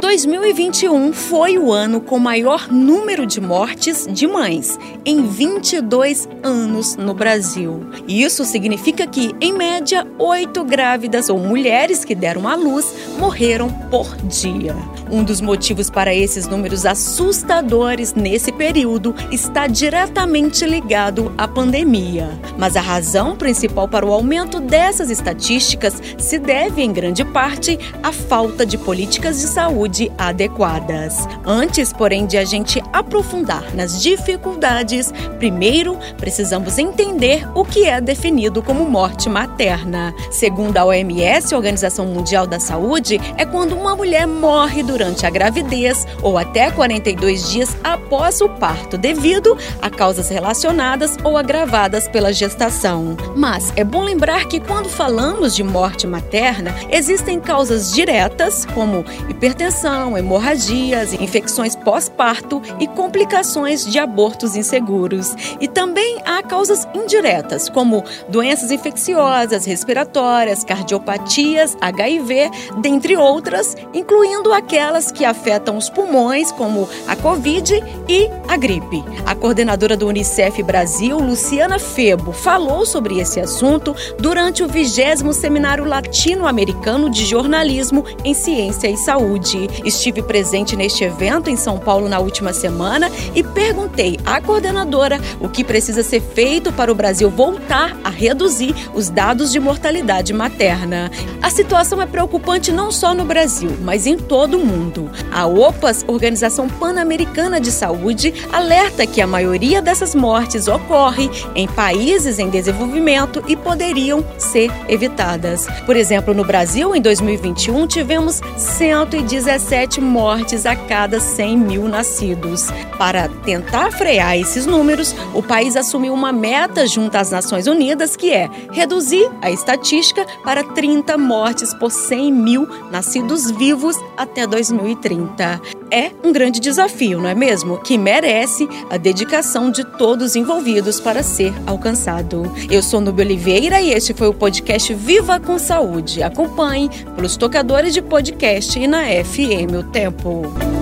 2021 foi o ano com maior número de mortes de mães em 22 anos no Brasil. Isso significa que, em média, oito grávidas ou mulheres que deram à luz morreram por dia. Um dos motivos para esses números assustadores nesse período está diretamente ligado à pandemia. Mas a razão principal para o aumento dessas estatísticas se deve, em grande parte, à falta de políticas de saúde adequadas. Antes, porém, de a gente aprofundar nas dificuldades, primeiro precisamos entender o que é definido como morte materna. Segundo a OMS, Organização Mundial da Saúde, é quando uma mulher morre durante durante a gravidez ou até 42 dias após o parto, devido a causas relacionadas ou agravadas pela gestação. Mas é bom lembrar que quando falamos de morte materna, existem causas diretas, como hipertensão, hemorragias, infecções pós-parto e complicações de abortos inseguros. E também há causas indiretas, como doenças infecciosas, respiratórias, cardiopatias, HIV, dentre outras, incluindo aquelas que afetam os pulmões, como a Covid e a gripe. A coordenadora do Unicef Brasil, Luciana Febo, falou sobre esse assunto durante o 20 Seminário Latino-Americano de Jornalismo em Ciência e Saúde. Estive presente neste evento em São Paulo na última semana e perguntei à coordenadora o que precisa ser feito para o Brasil voltar a reduzir os dados de mortalidade materna. A situação é preocupante não só no Brasil, mas em todo o mundo. A OPAS, Organização Pan-Americana de Saúde, alerta que a maioria dessas mortes ocorre em países em desenvolvimento e poderiam ser evitadas. Por exemplo, no Brasil, em 2021, tivemos 117 mortes a cada 100 mil nascidos. Para tentar frear esses números, o país assumiu uma meta junto às Nações Unidas, que é reduzir a estatística para 30 mortes por 100 mil nascidos vivos até 2020. 2030. É um grande desafio, não é mesmo? Que merece a dedicação de todos envolvidos para ser alcançado. Eu sou Nubia Oliveira e este foi o podcast Viva com Saúde. Acompanhe pelos tocadores de podcast e na FM O Tempo.